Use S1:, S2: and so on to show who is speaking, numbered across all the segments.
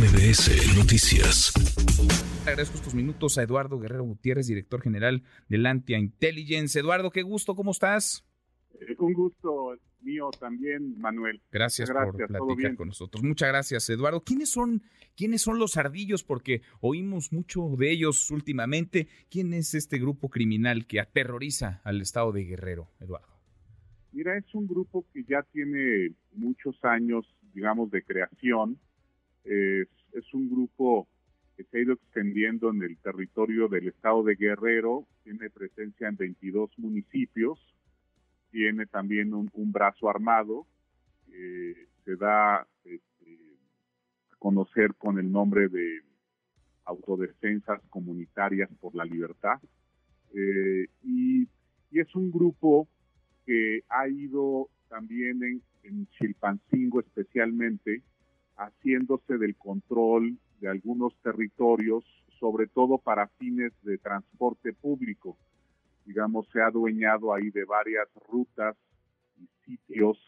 S1: MBS Noticias.
S2: Agradezco estos minutos a Eduardo Guerrero Gutiérrez, director general de Lantia Intelligence. Eduardo, qué gusto, ¿cómo estás?
S3: Eh, un gusto mío también, Manuel.
S2: Gracias, por platicar con nosotros. Muchas gracias, Eduardo. ¿Quiénes son, ¿Quiénes son los ardillos? Porque oímos mucho de ellos últimamente. ¿Quién es este grupo criminal que aterroriza al estado de Guerrero, Eduardo?
S3: Mira, es un grupo que ya tiene muchos años, digamos, de creación. Es, un grupo que se ha ido extendiendo en el territorio del estado de Guerrero, tiene presencia en 22 municipios tiene también un, brazo armado, se da este, a conocer con el nombre de Autodefensas Comunitarias por la Libertad, eh, y, es un grupo que ha ido también en Chilpancingo especialmente, haciéndose del control de algunos territorios, sobre todo para fines de transporte público digamos, se ha adueñado ahí de varias rutas y sitios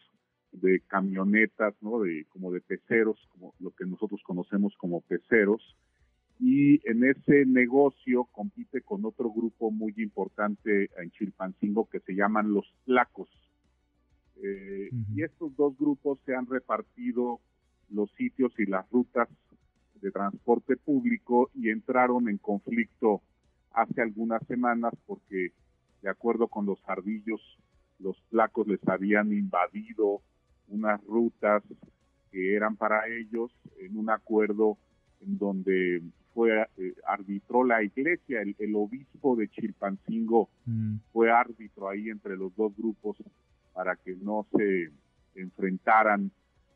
S3: de camionetas, ¿no? De, como de peceros, como lo que nosotros conocemos como peceros. Y en ese negocio compite con otro grupo muy importante en Chilpancingo que se llaman los Tlacos. Eh, y estos dos grupos se han repartido los sitios y las rutas de transporte público y entraron en conflicto hace algunas semanas porque de acuerdo con los ardillos, los flacos les habían invadido unas rutas que eran para ellos en un acuerdo en donde fue eh, arbitró la iglesia, el, obispo de Chilpancingo mm. fue árbitro ahí entre los dos grupos para que no se enfrentaran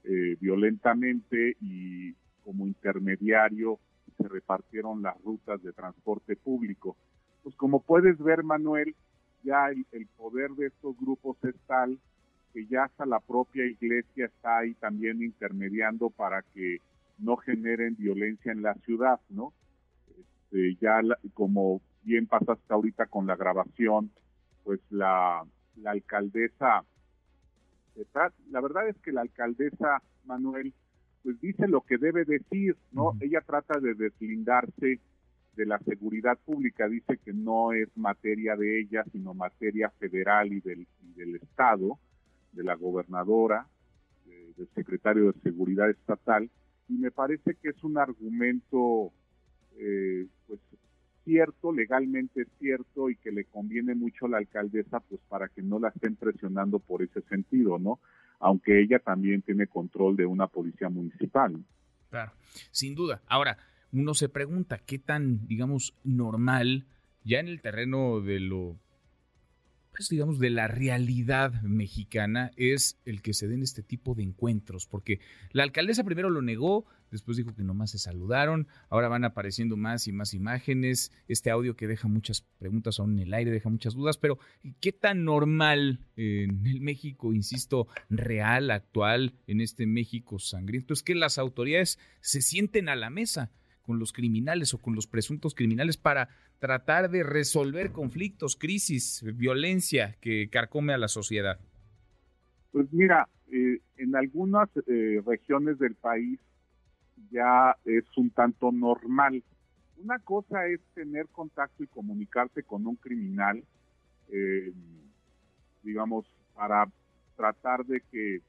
S3: eh, violentamente y como intermediario se repartieron las rutas de transporte público. Pues como puedes ver, Manuel, ya el, poder de estos grupos es tal que ya hasta la propia iglesia está ahí también intermediando para que no generen violencia en la ciudad, ¿no? Este, ya como bien pasaste ahorita con la grabación, pues la, la alcaldesa, la verdad es que la alcaldesa Manuel, pues dice lo que debe decir, ¿no? Ella trata de deslindarse de la seguridad pública dice que no es materia de ella, sino materia federal y del, del Estado, de la gobernadora, del secretario de Seguridad Estatal, y me parece que es un argumento eh, pues cierto, legalmente cierto, y que le conviene mucho a la alcaldesa, pues para que no la estén presionando por ese sentido, ¿no? Aunque ella también tiene control de una policía municipal.
S2: Claro, sin duda. Ahora, uno se pregunta qué tan, digamos, normal, ya en el terreno de lo, pues digamos, de la realidad mexicana es el que se den este tipo de encuentros, porque la alcaldesa primero lo negó, después dijo que nomás se saludaron, ahora van apareciendo más y más imágenes, este audio que deja muchas preguntas aún en el aire, deja muchas dudas, pero ¿qué tan normal en el México, insisto, real, actual, en este México sangriento, es que las autoridades se sienten a la mesa? Con los criminales o con los presuntos criminales para tratar de resolver conflictos, crisis, violencia que carcome a la sociedad?
S3: Pues mira, eh, en algunas eh, regiones del país ya es un tanto normal. Una cosa es tener contacto y comunicarte con un criminal, eh, digamos, para tratar de que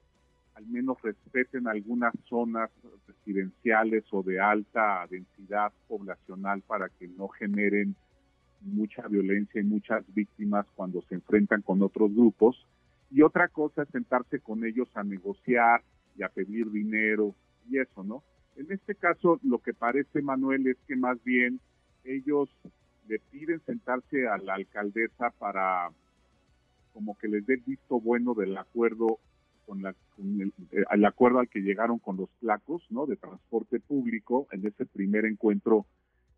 S3: al menos respeten algunas zonas residenciales o de alta densidad poblacional para que no generen mucha violencia y muchas víctimas cuando se enfrentan con otros grupos. Y otra cosa es sentarse con ellos a negociar y a pedir dinero y eso, ¿no? En este caso, lo que parece, Manuel, es que más bien ellos le piden sentarse a la alcaldesa para como que les dé visto bueno del acuerdo con, la, el, acuerdo al que llegaron con los placos ¿no? de transporte público en ese primer encuentro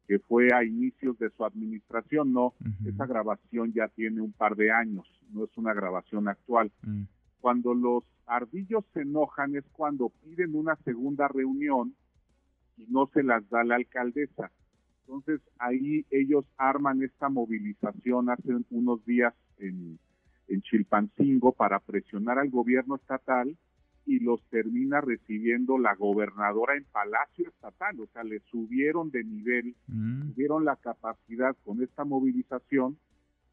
S3: que fue a inicios de su administración, no, esa grabación ya tiene un par de años, no es una grabación actual. Mm. Cuando los ardillos se enojan es cuando piden una segunda reunión y no se las da la alcaldesa. Entonces ahí ellos arman esta movilización hace unos días en, en Chilpancingo para presionar al gobierno estatal y los termina recibiendo la gobernadora en Palacio Estatal, o sea, le subieron de nivel, mm. tuvieron la capacidad con esta movilización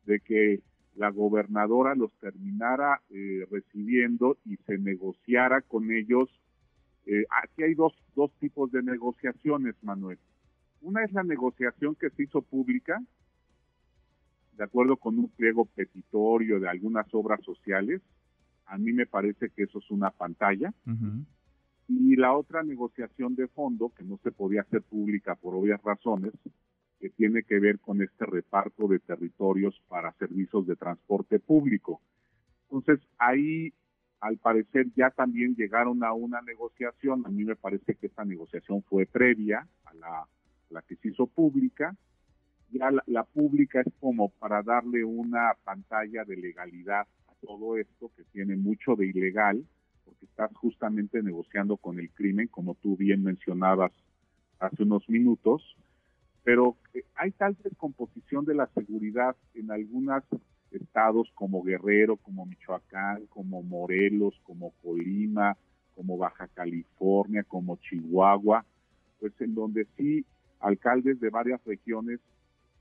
S3: de que la gobernadora los terminara eh, recibiendo y se negociara con ellos. Eh, aquí hay dos, dos tipos de negociaciones, Manuel. Una es la negociación que se hizo pública, de acuerdo con un pliego petitorio de algunas obras sociales. A mí me parece que eso es una pantalla. Y la otra negociación de fondo, que no se podía hacer pública por obvias razones, que tiene que ver con este reparto de territorios para servicios de transporte público. Entonces, ahí, al parecer, ya también llegaron a una negociación. A mí me parece que esta negociación fue previa a la, la que se hizo pública. Ya la, la pública es como para darle una pantalla de legalidad a todo esto, que tiene mucho de ilegal, porque estás justamente negociando con el crimen, como tú bien mencionabas hace unos minutos. Pero eh, hay tal descomposición de la seguridad en algunos estados como Guerrero, como Michoacán, como Morelos, como Colima, como Baja California, como Chihuahua, pues en donde sí alcaldes de varias regiones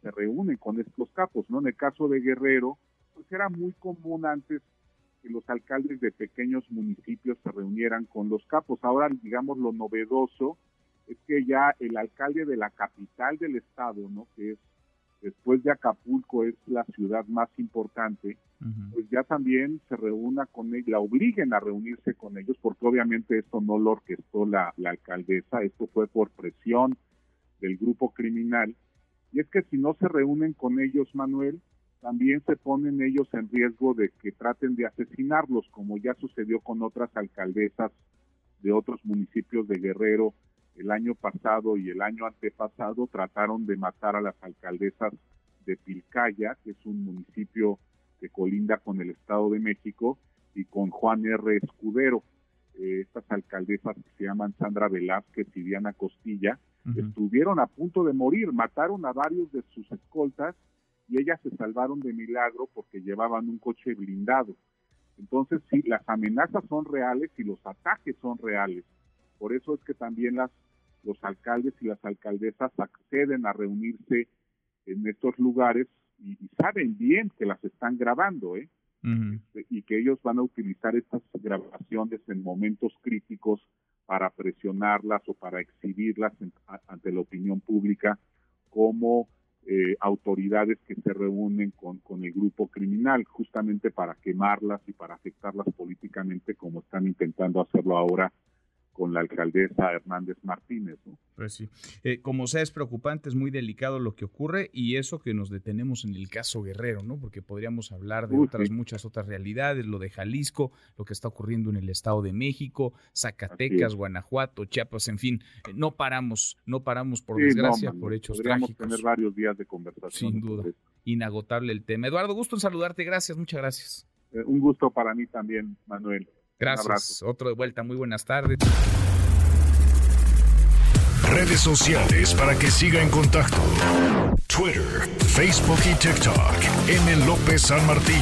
S3: se reúnen con estos capos, ¿no? En el caso de Guerrero, pues era muy común antes que los alcaldes de pequeños municipios se reunieran con los capos. Ahora, digamos, lo novedoso es que ya el alcalde de la capital del estado, ¿no? Que es después de Acapulco es la ciudad más importante, pues ya también se reúna con ellos, la obliguen a reunirse con ellos, porque obviamente esto no lo orquestó la, la alcaldesa, esto fue por presión del grupo criminal. Y es que si no se reúnen con ellos, Manuel, también se ponen ellos en riesgo de que traten de asesinarlos, como ya sucedió con otras alcaldesas de otros municipios de Guerrero el año pasado y el año antepasado trataron de matar a las alcaldesas de Pilcaya, que es un municipio que colinda con el Estado de México, y con Juan R. Escudero. Eh, estas alcaldesas que se llaman Sandra Velázquez y Diana Costilla, estuvieron a punto de morir, mataron a varios de sus escoltas y ellas se salvaron de milagro porque llevaban un coche blindado. Entonces, sí, las amenazas son reales y los ataques son reales. Por eso es que también las los alcaldes y las alcaldesas acceden a reunirse en estos lugares y, saben bien que las están grabando, ¿eh? Este, y que ellos van a utilizar estas grabaciones en momentos críticos para presionarlas o para exhibirlas ante la opinión pública como eh, autoridades que se reúnen con, con el grupo criminal, justamente para quemarlas y para afectarlas políticamente como están intentando hacerlo ahora con la alcaldesa Hernández Martínez. ¿no?
S2: Pues sí, eh, como sea es preocupante, es muy delicado lo que ocurre y eso que nos detenemos en el caso Guerrero, ¿no? Porque podríamos hablar de otras muchas otras realidades, lo de Jalisco, lo que está ocurriendo en el Estado de México, Zacatecas, Guanajuato, Chiapas, en fin, eh, no paramos, no paramos por desgracia por hechos trágicos.
S3: tener varios días de conversación.
S2: Sin duda, inagotable el tema. Eduardo, gusto en saludarte, gracias, muchas gracias.
S3: Eh, un gusto para mí también, Manuel.
S2: Gracias. Otro de vuelta. Muy buenas tardes.
S1: Redes sociales para que siga en contacto: Twitter, Facebook y TikTok. M. López San Martín.